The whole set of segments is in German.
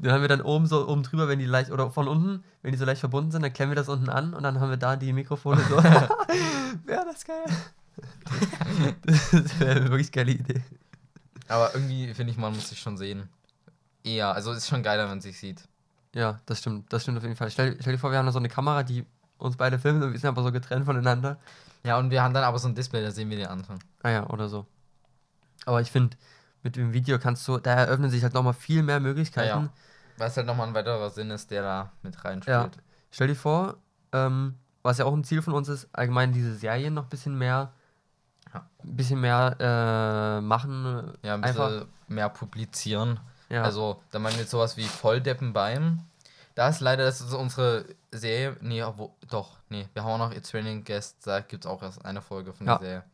Den haben wir dann oben so oben drüber, wenn die leicht, oder von unten, wenn die so leicht verbunden sind, dann klemmen wir das unten an und dann haben wir da die Mikrofone so. Wäre das geil. das wäre eine wirklich geile Idee. Aber irgendwie finde ich, man muss sich schon sehen. Eher, also ist schon geiler, wenn man sich sieht. Ja, das stimmt, das stimmt auf jeden Fall. Stell, stell dir vor, wir haben da so eine Kamera, die uns beide filmt und wir sind aber so getrennt voneinander. Ja, und wir haben dann aber so ein Display, da sehen wir den Anfang. Ah ja, oder so. Aber ich finde, mit dem Video kannst du, da eröffnen sich halt nochmal viel mehr Möglichkeiten. Ja, ja. Was halt nochmal ein weiterer Sinn ist, der da mit reinspielt. Ja. Stell dir vor, ähm, was ja auch ein Ziel von uns ist, allgemein diese Serien noch ein bisschen mehr, Ja. ein bisschen mehr äh, machen. Ja, ein einfach. bisschen mehr publizieren. Ja. Also, da meinen wir jetzt sowas wie Volldeppen beim. Da ist leider, das ist unsere Serie. Nee, wo, doch, nee. Wir haben auch noch It's Training Guest. Da gibt es auch erst eine Folge von Ja. der Serie.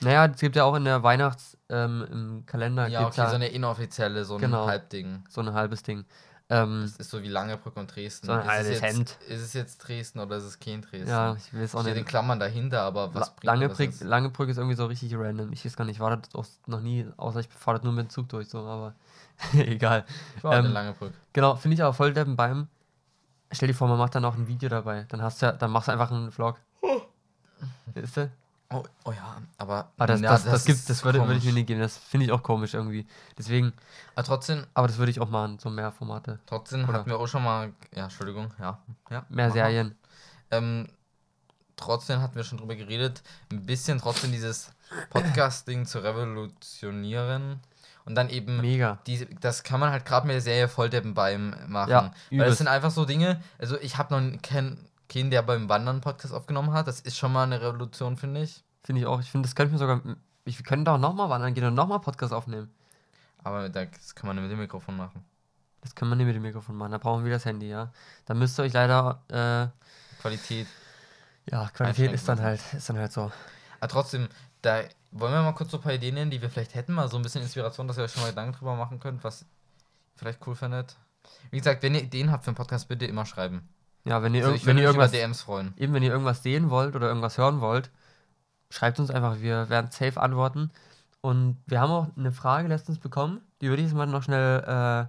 naja, es gibt ja auch in der Weihnachts, ähm, im Kalender Ja, okay, so eine inoffizielle, so ein Genau. Halbding. so ein halbes Ding. Ähm, Das ist so wie Langebrück und Dresden. So ein ist, es jetzt, Hemd. ist es jetzt Dresden oder ist es kein Dresden? ja, ich weiß auch Steht in nicht. Klammern dahinter, aber was La bringt Langebrück, das? Langebrück ist irgendwie so richtig random. Ich weiß gar nicht, ich war da auch noch nie, außer ich fahre das nur mit dem Zug durch, so, aber egal. Ich war ähm, in Langebrück. Genau, finde ich aber voll deppen beim. Stell dir vor, man macht dann noch ein Video dabei. Dann hast du ja, dann machst du einfach einen Vlog. Ist du? Oh, oh ja, aber. Aber das, ja, das, das, gibt, ist das würde, würde ich mir nicht geben. Das finde ich auch komisch irgendwie. Deswegen, Aber trotzdem, aber das würde ich auch machen, so mehr Formate. trotzdem Oder? hatten wir auch schon mal. Ja, Entschuldigung, ja. ja Mehr. Serien. Ähm, trotzdem hatten wir schon drüber geredet, ein bisschen trotzdem dieses Podcasting zu revolutionieren. Und dann eben, Mega. die, das kann man halt gerade mit der Serie Volldeppen beim machen. Ja, Weil übelst. sind einfach so Dinge, also ich habe noch keinen, keinen, der beim Wandern Podcast aufgenommen hat. Das ist schon mal eine Revolution, finde ich. Finde ich auch. Ich finde, das könnte mir sogar. Ich, wir können da auch nochmal wandern gehen und nochmal Podcast aufnehmen. Aber das kann man mit dem Mikrofon machen. Das können wir nicht mit dem Mikrofon machen. Da brauchen wir das Handy, ja. Da müsst ihr euch leider. Äh, Qualität. ja, Qualität ist dann halt, ist dann halt so. Aber trotzdem, da wollen wir mal kurz so ein paar Ideen nennen, die wir vielleicht hätten, mal so ein bisschen Inspiration, dass ihr euch schon mal Gedanken drüber machen könnt, was ihr vielleicht cool findet. Wie gesagt, wenn ihr Ideen habt für einen Podcast, bitte immer schreiben. Ja, wenn ihr, Also wenn ihr irgendwas. DMs freuen. eben wenn ihr irgendwas sehen wollt oder irgendwas hören wollt, schreibt uns einfach, wir werden safe antworten. Und wir haben auch eine Frage letztens bekommen, die würde ich jetzt mal noch schnell äh,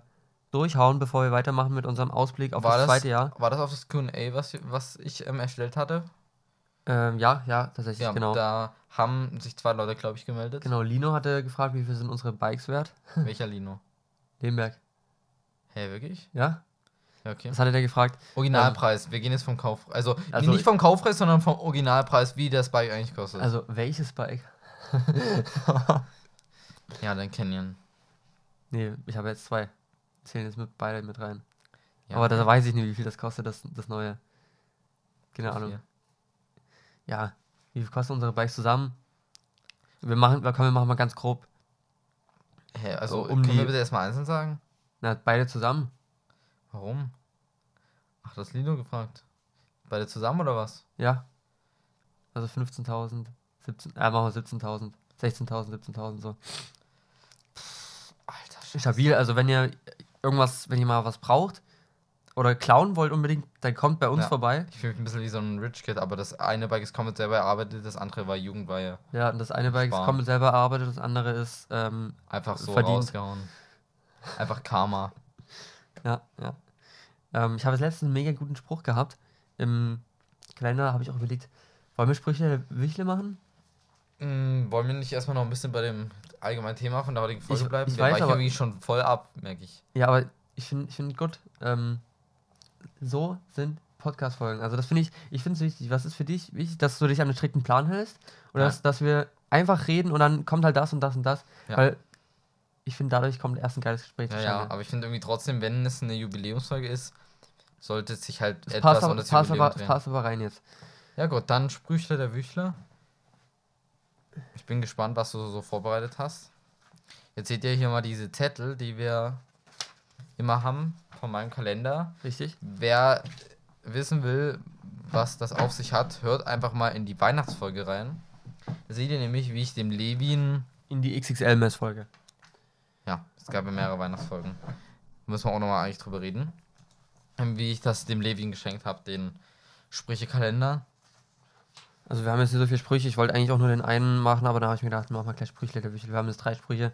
durchhauen, bevor wir weitermachen mit unserem Ausblick auf War das zweite Jahr. War das auf das QA, was, was ich ähm, erstellt hatte? Ähm, ja, ja, tatsächlich, Ja, genau. da haben sich zwei Leute, glaube ich, gemeldet. Genau, Lino hatte gefragt, wie viel sind unsere Bikes wert? Welcher Lino? Lemberg. Hä, wirklich? Ja? Ja, okay. Was hatte der gefragt? Originalpreis. Wir gehen jetzt vom Kaufpreis. Also, Also- nicht vom Kaufpreis, sondern vom Originalpreis, wie das Bike eigentlich kostet. Also, welches Bike? ja, dann Canyon. nee, ich habe jetzt zwei. Zählen jetzt mit beide mit rein. Ja, Aber da weiß ich nicht, wie viel das kostet, das, das neue. Keine Ahnung. vier. Ja, wie viel kosten unsere Bikes zusammen? Wir machen, komm, wir machen mal ganz grob. Hä, also, So um können die- wir bitte erstmal einzeln sagen? Na, beide zusammen. Warum? Ach, das Lino gefragt. Beide zusammen oder was? Ja. Also 15.000, 17, äh, machen wir 17.000, 16.000, 17.000 so. Alter, Scheiße. Stabil, also wenn ihr irgendwas, wenn ihr mal was braucht oder klauen wollt unbedingt, dann kommt bei uns Ja. vorbei. Ich fühle mich ein bisschen wie so ein Rich Kid, aber das eine Bike ist komplett selber erarbeitet, das andere war Jugendweihe. Ja, und das eine Bike ist Sparen. komplett selber erarbeitet, das andere ist, ähm, Einfach so Verdient. rausgehauen. Einfach Karma. Ja, ja. Ähm, ich habe jetzt letztens einen mega guten Spruch gehabt. Im Kalender habe ich auch überlegt, wollen wir Sprüche der Wichtle machen? Mm, wollen wir nicht erstmal noch ein bisschen bei dem allgemeinen Thema von der heutigen Folge Ich- bleiben? ich weiß, aber- irgendwie schon voll ab, merke ich. Ja, aber ich finde ich find gut. Ähm, so sind Podcast-Folgen. Also das finde ich, ich finde es wichtig. Was ist für dich wichtig, dass du dich an einen strikten Plan hältst? Oder Ja. dass, dass wir einfach reden und dann kommt halt das und das und das? Ja. Weil ich finde, dadurch kommt erst ein geiles Gespräch Ja, ja, aber ich finde irgendwie trotzdem, wenn es eine Jubiläumsfolge ist, sollte es sich halt es etwas passt, um das passt, aber, drehen. passt aber rein jetzt. Ja gut, dann Sprüchler der Wüchler. Ich bin gespannt, was du so vorbereitet hast. Jetzt seht ihr hier mal diese Zettel, die wir immer haben von meinem Kalender. Richtig? Wer wissen will, was das auf sich hat, hört einfach mal in die Weihnachtsfolge rein. Da seht ihr nämlich, wie ich dem Levin. In die XXL-Mess-Folge. Ja, es gab ja mehrere Weihnachtsfolgen. Müssen wir auch nochmal eigentlich drüber reden. Ähm, Wie ich das dem Levin geschenkt habe, den Sprüchekalender. Also wir haben jetzt nicht so viele Sprüche. Ich wollte eigentlich auch nur den einen machen, aber da habe ich mir gedacht, machen wir gleich Sprüche. Wir haben jetzt drei Sprüche.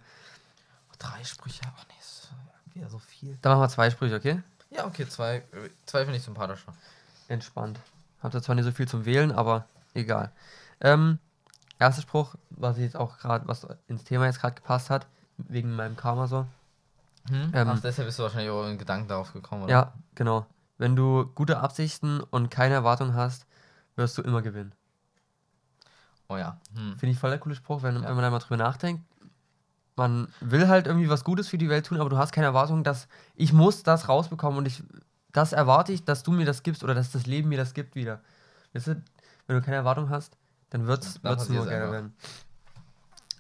Drei Sprüche, oh nee. ist- wieder so viel. Dann machen wir zwei Sprüche, okay? Ja, okay, zwei, äh, zwei finde ich sympathischer. Entspannt. Habt ihr zwar nicht so viel zum Wählen, aber egal. Ähm, erster Spruch, was ich jetzt auch gerade, was ins Thema jetzt gerade gepasst hat, wegen meinem Karma so. Hm? Ähm, Ach, deshalb bist du wahrscheinlich auch in Gedanken darauf gekommen, oder? Ja, genau. Wenn du gute Absichten und keine Erwartung hast, wirst du immer gewinnen. Oh ja. Hm. Finde ich voll der coole Spruch, wenn, Ja. wenn man da mal drüber nachdenkt. Man will halt irgendwie was Gutes für die Welt tun, aber du hast keine Erwartung, dass ich muss das rausbekommen und ich das erwarte ich, dass du mir das gibst oder dass das Leben mir das gibt wieder. Weißt du, wenn du keine Erwartung hast, dann wird's, Dann wird's nur einfach. werden.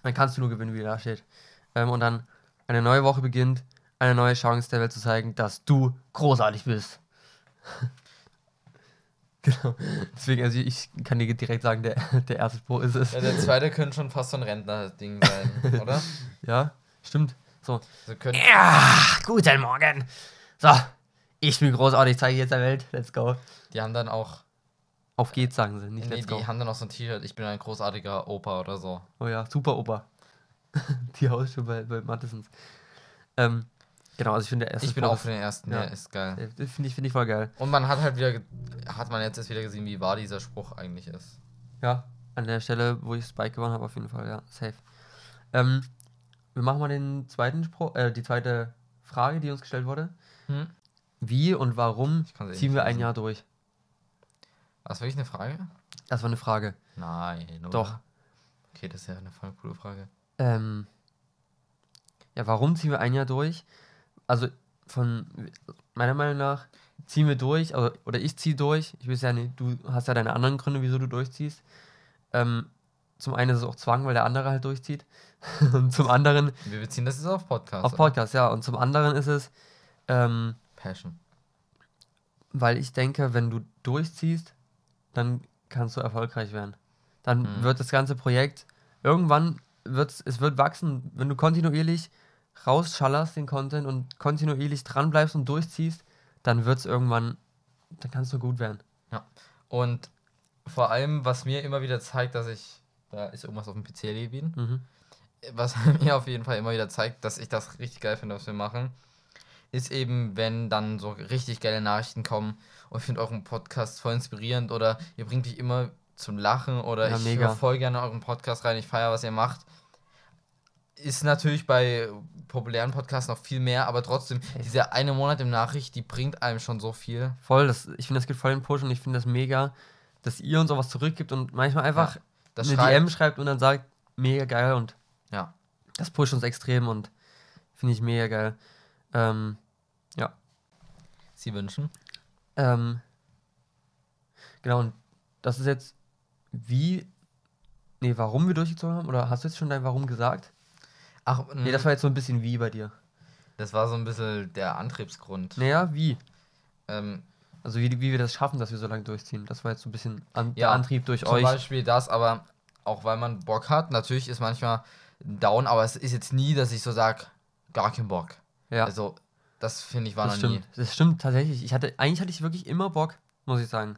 Dann kannst du nur gewinnen, wie da steht. Ähm, und dann eine neue Woche beginnt, eine neue Chance der Welt zu zeigen, dass du großartig bist. genau. Deswegen, also ich kann dir direkt sagen, der, der erste Spruch ist es. Ja, der zweite könnte schon fast so ein Rentner-Ding sein, oder? Ja, stimmt. So. Also können, Ja, guten Morgen. So, ich bin großartig, zeige jetzt der Welt. Let's go. die haben dann auch, Auf geht's, sagen sie, nicht nee, let's die go. haben dann auch so ein T-Shirt, ich bin ein großartiger Opa oder so. Oh ja, super Opa. Die Hausschuhe bei, bei Mattesons. Ähm, genau, also ich finde der erste Ich bin auch für den ersten, Ja. ja, ist geil. Finde ich, finde ich voll geil. Und man hat halt wieder, hat man jetzt erst wieder gesehen, wie wahr dieser Spruch eigentlich ist. Ja, an der Stelle, wo ich Spike gewonnen habe, auf jeden Fall, ja, safe. Ähm, wir machen mal den zweiten Spruch, äh, die zweite Frage, die uns gestellt wurde. Hm? Wie und warum eh ziehen wir ein. Jahr durch? War das wirklich eine Frage? Das war eine Frage. Nein, oder? Doch. Okay, das ist ja eine voll coole Frage. Ähm, ja, warum ziehen wir ein Jahr durch? Also von meiner Meinung nach ziehen wir durch, also, oder ich ziehe durch. Ich weiß ja nicht, du hast ja deine anderen Gründe, wieso du durchziehst. Ähm, zum einen ist es auch Zwang, weil der andere halt durchzieht. Und zum anderen, Wir beziehen das jetzt auf Podcast. auf oder? Podcast, ja. Und zum anderen ist es, ähm, Passion. weil ich denke, wenn du durchziehst, dann kannst du erfolgreich werden. Dann Mhm. wird das ganze Projekt irgendwann wird es wird wachsen, wenn du kontinuierlich rausschallerst den Content und kontinuierlich dran bleibst und durchziehst, dann wird es irgendwann, dann kannst du gut werden. Und vor allem, was mir immer wieder zeigt, dass ich, da ist irgendwas auf dem PC erledigt, Mhm. was mir auf jeden Fall immer wieder zeigt, dass ich das richtig geil finde, was wir machen, ist eben, wenn dann so richtig geile Nachrichten kommen und ich finde euren Podcast voll inspirierend oder ihr bringt mich immer zum Lachen oder Ja, ich mega. höre voll gerne euren Podcast rein, ich feiere, was ihr macht. Ist natürlich bei populären Podcasts noch viel mehr, aber trotzdem, dieser eine Monat im Nachricht, die bringt einem schon so viel. Voll, das, ich finde, das gibt voll den Push und ich finde das mega, dass ihr uns auch was zurückgibt und manchmal einfach Das eine schreibt- DM schreibt und dann sagt, mega geil und Ja. das pusht uns extrem und finde ich mega geil. Ähm, Sie wünschen. Ähm, genau, und das ist jetzt wie. Nee, warum wir durchgezogen haben? Oder hast du jetzt schon dein Warum gesagt? Ach, Nee, das war jetzt so ein bisschen wie bei dir. Das war so ein bisschen der Antriebsgrund. Naja, wie? Ähm, Also wie, wie wir das schaffen, dass wir so lange durchziehen. Das war jetzt so ein bisschen an, Ja, der Antrieb durch zum euch. Beispiel das, aber auch weil man Bock hat. Natürlich ist manchmal down, aber es ist jetzt nie, dass ich so sage, gar keinen Bock. Ja, Also, das finde ich war das noch nie. stimmt. Das stimmt tatsächlich. Ich hatte, eigentlich hatte ich wirklich immer Bock, muss ich sagen.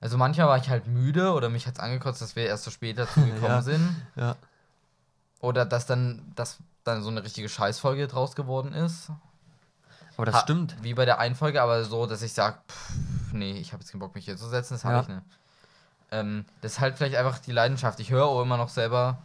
Also manchmal war ich halt müde oder mich hat es angekotzt, dass wir erst so spät dazu gekommen Ja. sind. Ja. Oder dass dann, dass dann so eine richtige Scheißfolge draus geworden ist. Aber das Ha- stimmt. Wie bei der Einfolge, aber so, dass ich sage, nee, ich habe jetzt keinen Bock, mich hier zu setzen, das habe Ja. ich nicht. Ähm, das ist halt vielleicht einfach die Leidenschaft. Ich höre auch immer noch selber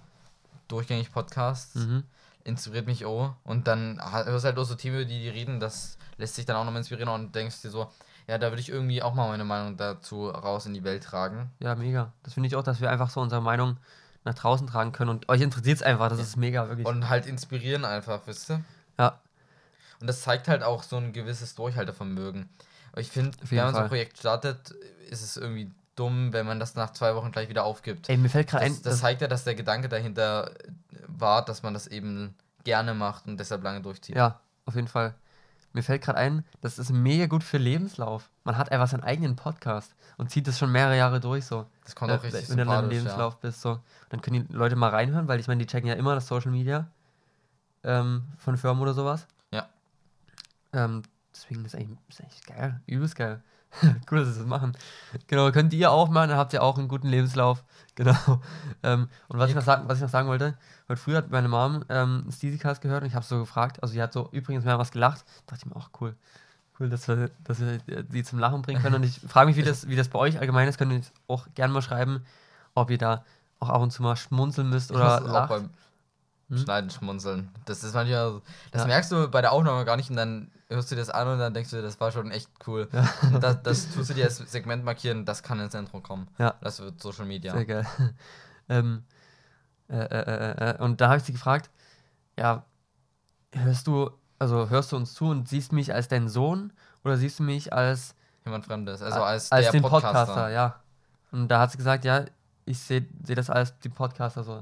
durchgängig Podcasts, Mhm. inspiriert mich auch. Und dann hörst halt auch so Themen, die, die reden, das lässt sich dann auch nochmal inspirieren und denkst dir so, ja, da würde ich irgendwie auch mal meine Meinung dazu raus in die Welt tragen. Ja, mega. Das finde ich auch, dass wir einfach so unsere Meinung nach draußen tragen können. Und euch interessiert es einfach. Das ist mega, wirklich. Und halt inspirieren einfach, wisst ihr? ja, Und das zeigt halt auch so ein gewisses Durchhaltevermögen. Ich finde, wenn man so ein Fall. Projekt startet, ist es irgendwie dumm, wenn man das nach zwei Wochen gleich wieder aufgibt. ey, mir fällt gerade Das, ein. das zeigt ja, dass der Gedanke dahinter war, dass man das eben gerne macht und deshalb lange durchzieht. Ja, auf jeden Fall. Mir fällt gerade ein, das ist mega gut für Lebenslauf. Man hat einfach seinen eigenen Podcast und zieht das schon mehrere Jahre durch so. Das kommt Äh, auch richtig wenn du dann im sympathisch, ja. Lebenslauf bist so. Dann können die Leute mal reinhören, weil ich meine, die checken ja immer das Social Media ähm, von Firmen oder sowas. Ja. Ähm, deswegen ist eigentlich, ist eigentlich geil, übelst geil. cool, dass sie das machen. Genau, könnt ihr auch machen, dann habt ihr auch einen guten Lebenslauf. Genau. Ähm, und was ich, noch sagen, was ich noch sagen wollte, heute früh hat meine Mom ähm, Steezycast gehört und ich habe so gefragt, also sie hat so übrigens mehr was gelacht, dachte ich mir auch cool. Cool, dass wir, dass wir die zum Lachen bringen können. Und ich frage mich, wie das, wie das bei euch allgemein ist. Könnt ihr auch gerne mal schreiben, ob ihr da auch ab und zu mal schmunzeln müsst oder lacht. beim Hm? Schneiden schmunzeln. Das ist manchmal, das Ja. merkst du bei der Aufnahme gar nicht und dann hörst du das an und dann denkst du, das war schon echt cool. Und das, das tust du dir als Segment markieren, das kann ins Intro kommen. Ja. Das wird Social Media. Sehr geil. ähm, äh, äh, äh, äh, und da habe ich sie gefragt, ja, hörst du, also hörst du uns zu und siehst mich als deinen Sohn oder siehst du mich als, Jemand Fremdes. Also als, als der den Podcaster. Podcaster, ja. Und da hat sie gesagt, ja, ich sehe seh das als den Podcaster so.